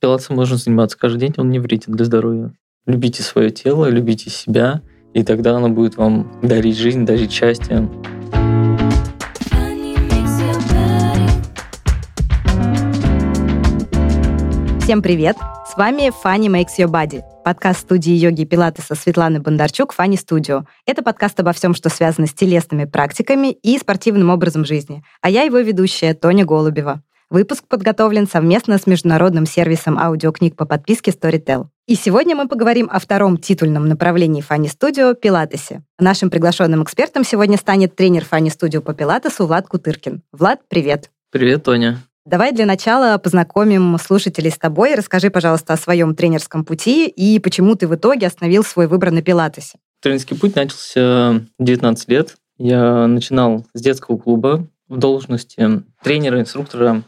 Пилатесом можно заниматься каждый день, он не вреден для здоровья. Любите свое тело, любите себя, и тогда оно будет вам дарить жизнь, дарить счастье. Всем привет! С вами Funny Makes Your Body, подкаст студии йоги Пилатеса Светланы Бондарчук Funny Studio. Это подкаст обо всем, что связано с телесными практиками и спортивным образом жизни. А я его ведущая Тоня Голубева. Выпуск подготовлен совместно с международным сервисом аудиокниг по подписке Storytel. И сегодня мы поговорим о втором титульном направлении Фанни Студио – Пилатесе. Нашим приглашенным экспертом сегодня станет тренер Фанни Студио по Пилатесу Влад Кутыркин. Влад, привет! Привет, Тоня! Давай для начала познакомим слушателей с тобой. Расскажи, пожалуйста, о своем тренерском пути и почему ты в итоге остановил свой выбор на пилатесе. Тренерский путь начался 19 лет. Я начинал с детского клуба в должности тренера, инструктора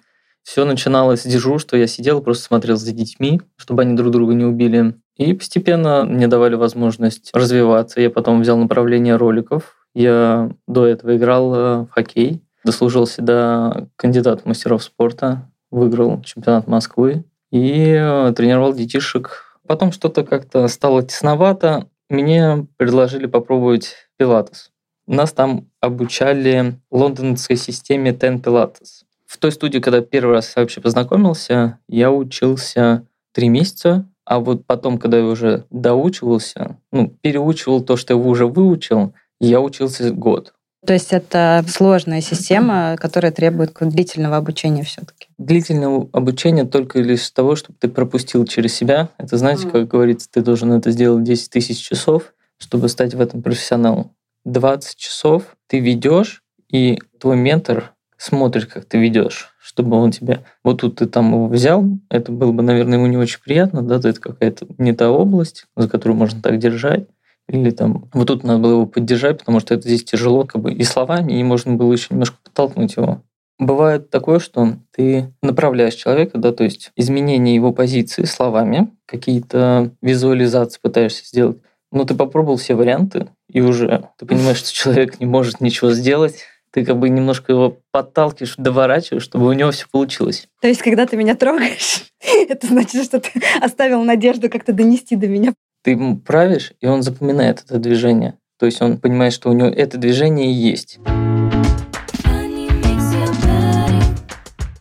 все начиналось с дежурства, я сидел, просто смотрел за детьми, чтобы они друг друга не убили. И постепенно мне давали возможность развиваться. Я потом взял направление роликов. Я до этого играл э, в хоккей, дослужился до кандидата мастеров спорта, выиграл чемпионат Москвы и э, тренировал детишек. Потом что-то как-то стало тесновато. Мне предложили попробовать пилатес. Нас там обучали лондонской системе Ten Pilates. В той студии, когда первый раз вообще познакомился, я учился три месяца, а вот потом, когда я уже доучивался, ну, переучивал то, что я уже выучил, я учился год. То есть это сложная система, которая требует длительного обучения все-таки. Длительного обучения только лишь того, чтобы ты пропустил через себя. Это, знаете, как говорится, ты должен это сделать 10 тысяч часов, чтобы стать в этом профессионалом. 20 часов ты ведешь, и твой ментор смотрит, как ты ведешь, чтобы он тебя... Вот тут ты там его взял, это было бы, наверное, ему не очень приятно, да, это какая-то не та область, за которую можно так держать. Или там, вот тут надо было его поддержать, потому что это здесь тяжело, как бы и словами, и можно было еще немножко подтолкнуть его. Бывает такое, что ты направляешь человека, да, то есть изменение его позиции словами, какие-то визуализации пытаешься сделать, но ты попробовал все варианты, и уже ты понимаешь, что человек не может ничего сделать, ты как бы немножко его подталкиваешь, доворачиваешь, чтобы у него все получилось. То есть, когда ты меня трогаешь, это значит, что ты оставил надежду как-то донести до меня. Ты ему правишь, и он запоминает это движение. То есть он понимает, что у него это движение есть.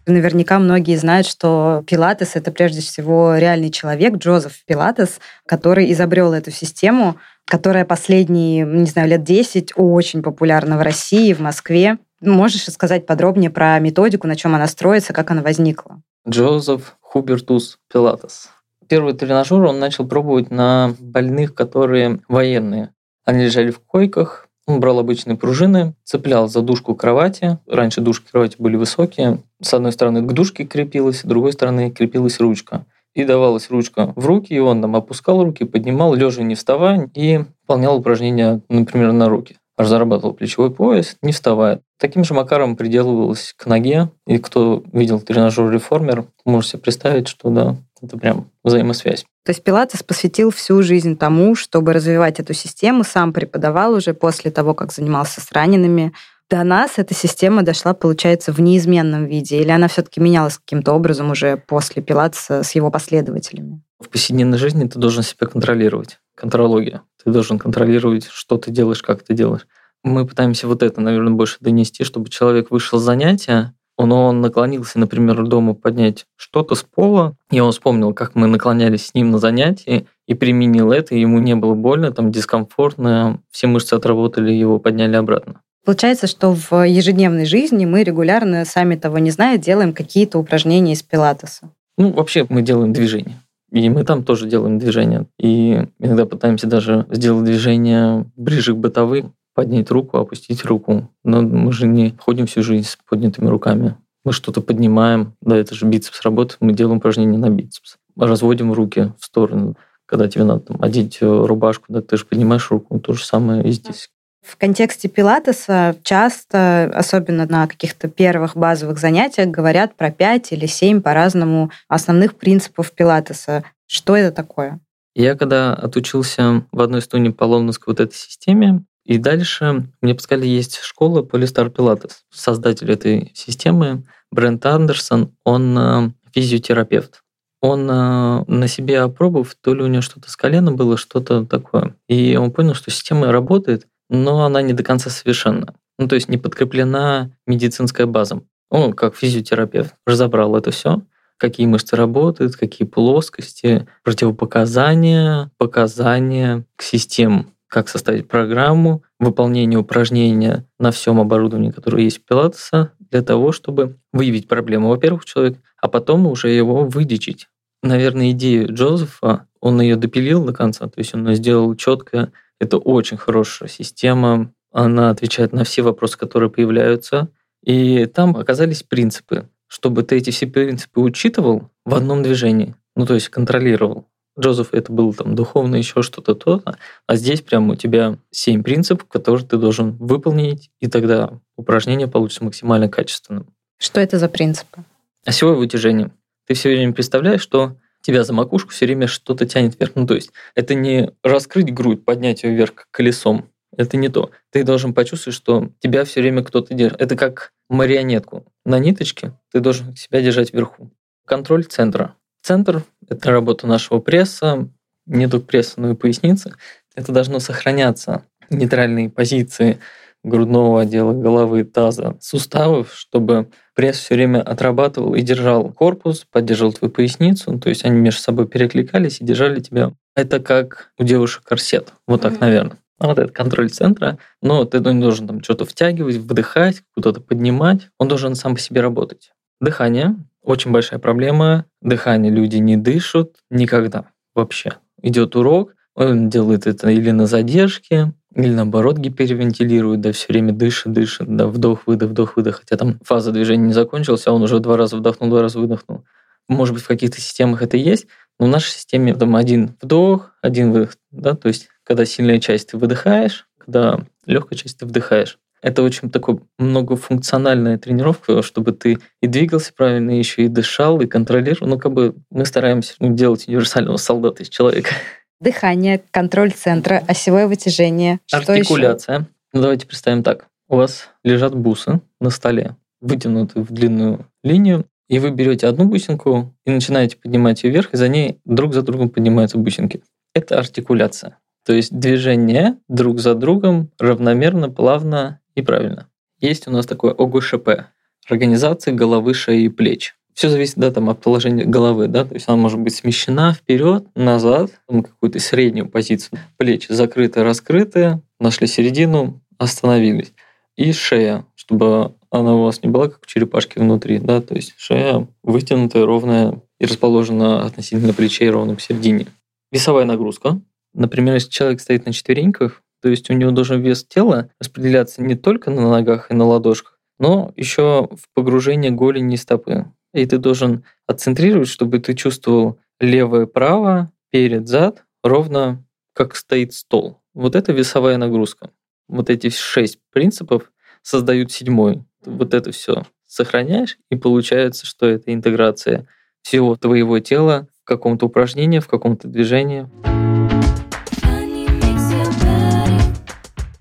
Наверняка многие знают, что Пилатес — это прежде всего реальный человек, Джозеф Пилатес, который изобрел эту систему, которая последние, не знаю, лет 10 очень популярна в России, в Москве. Можешь сказать подробнее про методику, на чем она строится, как она возникла? Джозеф Хубертус Пилатес. Первый тренажер он начал пробовать на больных, которые военные. Они лежали в койках, он брал обычные пружины, цеплял за дужку кровати. Раньше дужки кровати были высокие. С одной стороны к дужке крепилась, с другой стороны крепилась ручка и давалась ручка в руки, и он там опускал руки, поднимал, лежа не вставая, и выполнял упражнения, например, на руки. Разрабатывал плечевой пояс, не вставая. Таким же макаром приделывалось к ноге, и кто видел тренажер реформер, может себе представить, что да, это прям взаимосвязь. То есть Пилатес посвятил всю жизнь тому, чтобы развивать эту систему, сам преподавал уже после того, как занимался с ранеными, до нас эта система дошла, получается, в неизменном виде? Или она все-таки менялась каким-то образом уже после Пилатса с его последователями? В повседневной жизни ты должен себя контролировать. Контрология. Ты должен контролировать, что ты делаешь, как ты делаешь. Мы пытаемся вот это, наверное, больше донести, чтобы человек вышел с занятия, он, он наклонился, например, дома поднять что-то с пола, и он вспомнил, как мы наклонялись с ним на занятии, и применил это, и ему не было больно, там дискомфортно, все мышцы отработали, его подняли обратно. Получается, что в ежедневной жизни мы регулярно, сами того не зная, делаем какие-то упражнения из пилатеса. Ну, вообще мы делаем движение. И мы там тоже делаем движение. И иногда пытаемся даже сделать движение ближе к бытовым, поднять руку, опустить руку. Но мы же не ходим всю жизнь с поднятыми руками. Мы что-то поднимаем, да, это же бицепс работает, мы делаем упражнение на бицепс. Разводим руки в сторону. Когда тебе надо там, одеть рубашку, да, ты же поднимаешь руку, то же самое и здесь. В контексте пилатеса часто, особенно на каких-то первых базовых занятиях, говорят про пять или семь по-разному основных принципов пилатеса. Что это такое? Я когда отучился в одной студии по лондонской вот этой системе, и дальше мне подсказали, есть школа Полистар Пилатес. Создатель этой системы, Брент Андерсон, он э, физиотерапевт. он э, на себе опробовав, то ли у него что-то с коленом было, что-то такое. И он понял, что система работает, но она не до конца совершенна. Ну, то есть не подкреплена медицинская база. Он, как физиотерапевт, разобрал это все, какие мышцы работают, какие плоскости, противопоказания, показания к системам, как составить программу, выполнение упражнения на всем оборудовании, которое есть у Пилатеса, для того, чтобы выявить проблему, во-первых, человек, а потом уже его вылечить. Наверное, идею Джозефа, он ее допилил до конца, то есть он сделал четко. Это очень хорошая система, она отвечает на все вопросы, которые появляются. И там оказались принципы, чтобы ты эти все принципы учитывал в одном движении, ну то есть контролировал. Джозеф это был там духовно еще что-то то-то, а здесь прямо у тебя семь принципов, которые ты должен выполнить, и тогда упражнение получится максимально качественным. Что это за принципы? Осевое вытяжение. Ты все время представляешь, что тебя за макушку все время что-то тянет вверх. Ну, то есть это не раскрыть грудь, поднять ее вверх колесом. Это не то. Ты должен почувствовать, что тебя все время кто-то держит. Это как марионетку на ниточке. Ты должен себя держать вверху. Контроль центра. Центр – это работа нашего пресса, не только пресса, но и поясницы. Это должно сохраняться. Нейтральные позиции грудного отдела, головы, таза, суставов, чтобы пресс все время отрабатывал и держал корпус, поддерживал твою поясницу, то есть они между собой перекликались и держали тебя. Это как у девушек корсет, вот так, наверное. Вот это контроль центра, но ты не должен там что-то втягивать, вдыхать, куда-то поднимать. Он должен сам по себе работать. Дыхание – очень большая проблема. Дыхание люди не дышат никогда вообще. Идет урок, он делает это или на задержке, или наоборот гипервентилирует, да, все время дышит, дышит, да, вдох, выдох, вдох, выдох, хотя там фаза движения не закончилась, а он уже два раза вдохнул, два раза выдохнул. Может быть, в каких-то системах это есть, но в нашей системе там один вдох, один выдох, да, то есть когда сильная часть ты выдыхаешь, когда легкая часть ты вдыхаешь. Это очень такой многофункциональная тренировка, чтобы ты и двигался правильно, еще и дышал, и контролировал. Ну, как бы мы стараемся делать универсального солдата из человека. Дыхание, контроль центра, осевое вытяжение. Артикуляция. Ну, давайте представим так. У вас лежат бусы на столе, вытянуты в длинную линию, и вы берете одну бусинку и начинаете поднимать ее вверх, и за ней друг за другом поднимаются бусинки. Это артикуляция. То есть движение друг за другом равномерно, плавно и правильно. Есть у нас такое ОГШП – организация головы, шеи и плеч. Все зависит да, там, от положения головы, да, то есть она может быть смещена вперед, назад, на какую-то среднюю позицию. Плечи закрыты, раскрыты, нашли середину, остановились. И шея, чтобы она у вас не была как у черепашки внутри, да, то есть шея вытянутая, ровная и расположена относительно плечей ровно к середине. Весовая нагрузка. Например, если человек стоит на четвереньках, то есть у него должен вес тела распределяться не только на ногах и на ладошках, но еще в погружение голени и стопы. И ты должен отцентрировать, чтобы ты чувствовал левое, право, перед, зад, ровно как стоит стол. Вот это весовая нагрузка. Вот эти шесть принципов создают седьмой. Вот это все сохраняешь, и получается, что это интеграция всего твоего тела в каком-то упражнении, в каком-то движении.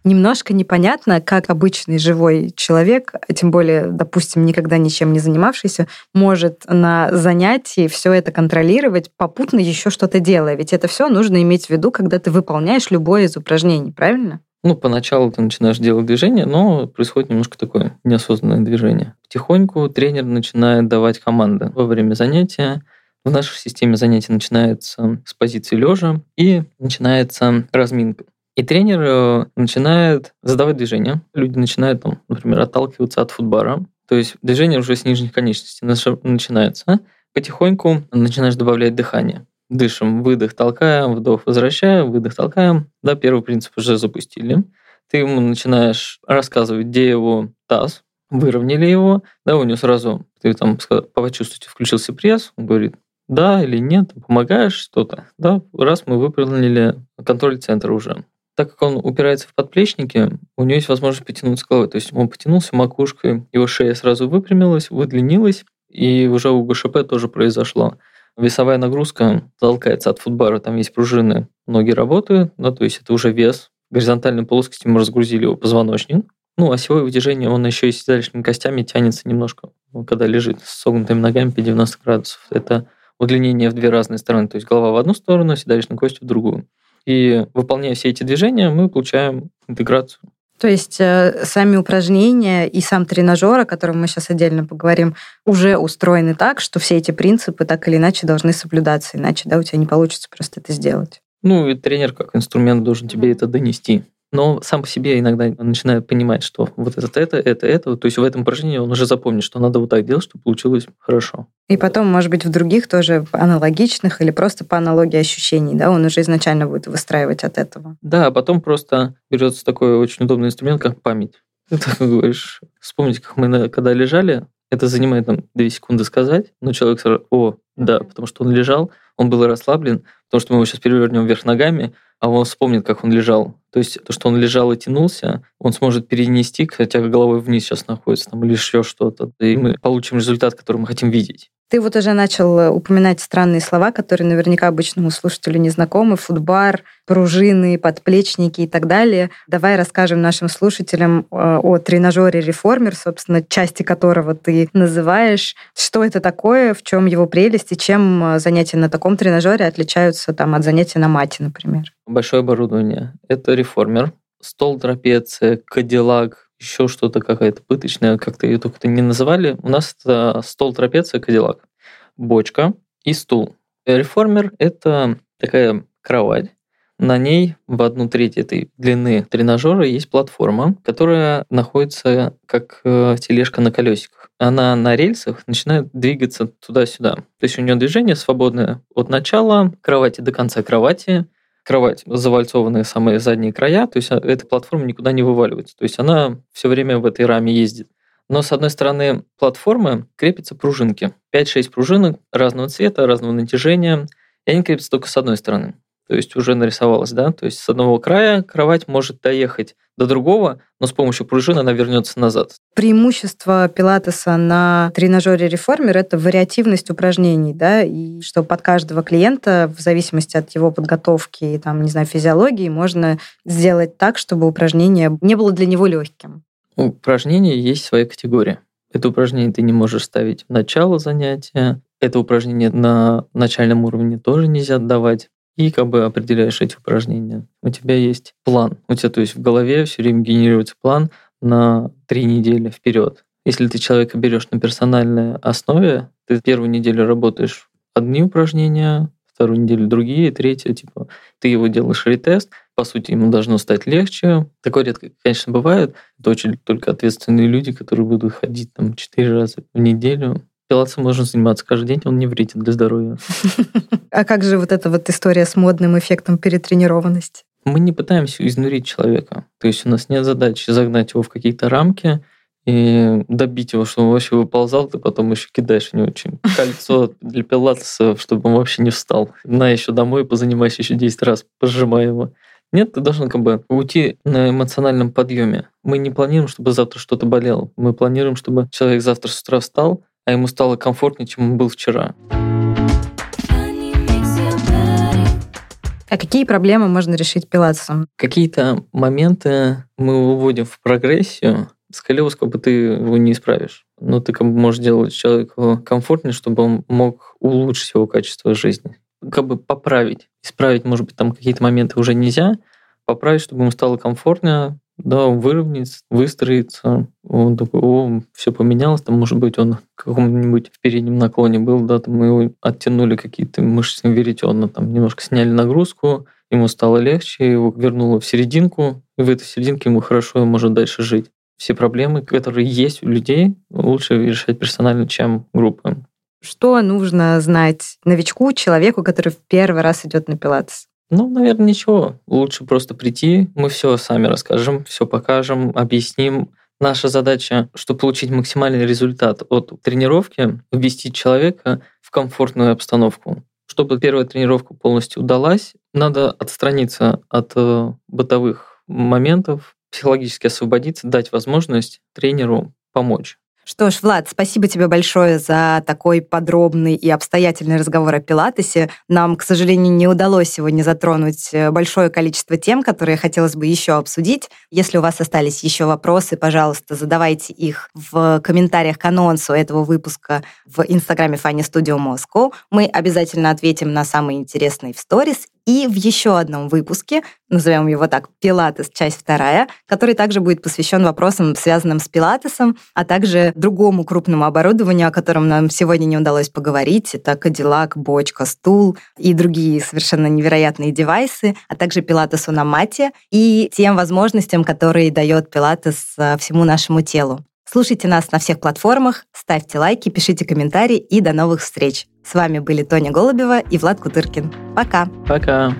Немножко непонятно, как обычный живой человек, тем более, допустим, никогда ничем не занимавшийся, может на занятии все это контролировать, попутно еще что-то делая. Ведь это все нужно иметь в виду, когда ты выполняешь любое из упражнений, правильно? Ну, поначалу ты начинаешь делать движение, но происходит немножко такое неосознанное движение. Потихоньку тренер начинает давать команды во время занятия. В нашей системе занятий начинается с позиции лежа и начинается разминка. И тренер э, начинает задавать движения. Люди начинают, там, например, отталкиваться от футбара. То есть движение уже с нижних конечностей начинается. Потихоньку начинаешь добавлять дыхание. Дышим, выдох, толкаем, вдох, возвращаем, выдох, толкаем. Да, первый принцип уже запустили. Ты ему начинаешь рассказывать, где его таз, выровняли его, да, у него сразу, ты там почувствуете, включился пресс, он говорит, да или нет, помогаешь что-то, да, раз мы выполнили контроль центра уже так как он упирается в подплечники, у него есть возможность потянуться головой. То есть он потянулся макушкой, его шея сразу выпрямилась, выдлинилась, и уже у ГШП тоже произошло. Весовая нагрузка толкается от футбара, там есть пружины, ноги работают, да, то есть это уже вес. В горизонтальной плоскости мы разгрузили его позвоночник. Ну, осевое вытяжение, он еще и с седалищными костями тянется немножко, когда лежит с согнутыми ногами по 90 градусов. Это удлинение в две разные стороны, то есть голова в одну сторону, седалищная кость в другую. И выполняя все эти движения, мы получаем интеграцию. То есть э, сами упражнения и сам тренажер, о котором мы сейчас отдельно поговорим, уже устроены так, что все эти принципы так или иначе должны соблюдаться, иначе да, у тебя не получится просто это сделать. Ну и тренер как инструмент должен тебе это донести но сам по себе иногда начинает понимать, что вот это, это, это, это. То есть в этом упражнении он уже запомнит, что надо вот так делать, чтобы получилось хорошо. И потом, может быть, в других тоже аналогичных или просто по аналогии ощущений, да, он уже изначально будет выстраивать от этого. Да, а потом просто берется такой очень удобный инструмент, как память. Ты так говоришь, вспомнить, как мы когда лежали, это занимает нам 2 секунды сказать, но человек сразу, о, да, потому что он лежал, он был расслаблен, потому что мы его сейчас перевернем вверх ногами, а он вспомнит, как он лежал. То есть то, что он лежал и тянулся, он сможет перенести, хотя головой вниз сейчас находится, там, или еще что-то. И мы получим результат, который мы хотим видеть. Ты вот уже начал э, упоминать странные слова, которые наверняка обычному слушателю не знакомы. Футбар, пружины, подплечники и так далее. Давай расскажем нашим слушателям э, о тренажере «Реформер», собственно, части которого ты называешь. Что это такое, в чем его прелесть и чем э, занятия на таком тренажере отличаются там, от занятий на мате, например? Большое оборудование. Это «Реформер», стол трапеция, кадиллак, еще что-то какая-то пыточная, как-то ее только не называли. У нас это стол трапеция Кадиллак, бочка и стул. Реформер – это такая кровать. На ней в одну треть этой длины тренажера есть платформа, которая находится как э, тележка на колесиках. Она на рельсах начинает двигаться туда-сюда. То есть у нее движение свободное от начала кровати до конца кровати – кровать завальцованные самые задние края, то есть а, эта платформа никуда не вываливается. То есть она все время в этой раме ездит. Но с одной стороны платформы крепятся пружинки. 5-6 пружинок разного цвета, разного натяжения, и они крепятся только с одной стороны то есть уже нарисовалась, да, то есть с одного края кровать может доехать до другого, но с помощью пружины она вернется назад. Преимущество пилатеса на тренажере реформер – это вариативность упражнений, да, и что под каждого клиента, в зависимости от его подготовки и, там, не знаю, физиологии, можно сделать так, чтобы упражнение не было для него легким. У упражнения есть своя категория. Это упражнение ты не можешь ставить в начало занятия, это упражнение на начальном уровне тоже нельзя давать и как бы определяешь эти упражнения. У тебя есть план. У тебя, то есть в голове все время генерируется план на три недели вперед. Если ты человека берешь на персональной основе, ты первую неделю работаешь одни упражнения, вторую неделю другие, третью, типа, ты его делаешь ретест, по сути, ему должно стать легче. Такое редко, конечно, бывает. Это очень только ответственные люди, которые будут ходить там четыре раза в неделю. Пилатесом можно заниматься каждый день, он не вреден для здоровья. А как же вот эта вот история с модным эффектом перетренированности? Мы не пытаемся изнурить человека. То есть у нас нет задачи загнать его в какие-то рамки и добить его, чтобы он вообще выползал, ты потом еще кидаешь в него очень кольцо для пилатеса, чтобы он вообще не встал. На еще домой позанимайся еще 10 раз, пожимай его. Нет, ты должен как бы уйти на эмоциональном подъеме. Мы не планируем, чтобы завтра что-то болело. Мы планируем, чтобы человек завтра с утра встал, а ему стало комфортнее, чем он был вчера. А какие проблемы можно решить пилатесом? Какие-то моменты мы выводим в прогрессию, бы ты его не исправишь. Но ты как бы можешь делать человеку комфортнее, чтобы он мог улучшить его качество жизни. Как бы поправить. Исправить, может быть, там какие-то моменты уже нельзя, поправить, чтобы ему стало комфортнее, да, выровняется, выстроится. Он такой, о, все поменялось, там, может быть, он в каком-нибудь переднем наклоне был, да, там его оттянули какие-то мышечные веретена, там немножко сняли нагрузку, ему стало легче, его вернуло в серединку, и в этой серединке ему хорошо, он может дальше жить. Все проблемы, которые есть у людей, лучше решать персонально, чем группы. Что нужно знать новичку, человеку, который в первый раз идет на пилатес? Ну, наверное, ничего. Лучше просто прийти, мы все сами расскажем, все покажем, объясним. Наша задача, чтобы получить максимальный результат от тренировки, ввести человека в комфортную обстановку. Чтобы первая тренировка полностью удалась, надо отстраниться от э, бытовых моментов, психологически освободиться, дать возможность тренеру помочь. Что ж, Влад, спасибо тебе большое за такой подробный и обстоятельный разговор о пилатесе. Нам, к сожалению, не удалось сегодня затронуть э, большое количество тем, которые хотелось бы еще обсудить. Если у вас остались еще вопросы, пожалуйста, задавайте их в комментариях к анонсу этого выпуска в инстаграме Funny Studio Moscow. Мы обязательно ответим на самые интересные в сторис и в еще одном выпуске, назовем его так, «Пилатес. Часть вторая», который также будет посвящен вопросам, связанным с пилатесом, а также другому крупному оборудованию, о котором нам сегодня не удалось поговорить. Это Кадиллак, бочка, стул и другие совершенно невероятные девайсы, а также пилатесу на мате и тем возможностям, которые дает пилатес э, всему нашему телу. Слушайте нас на всех платформах, ставьте лайки, пишите комментарии и до новых встреч. С вами были Тоня Голубева и Влад Кутыркин. Пока. Пока.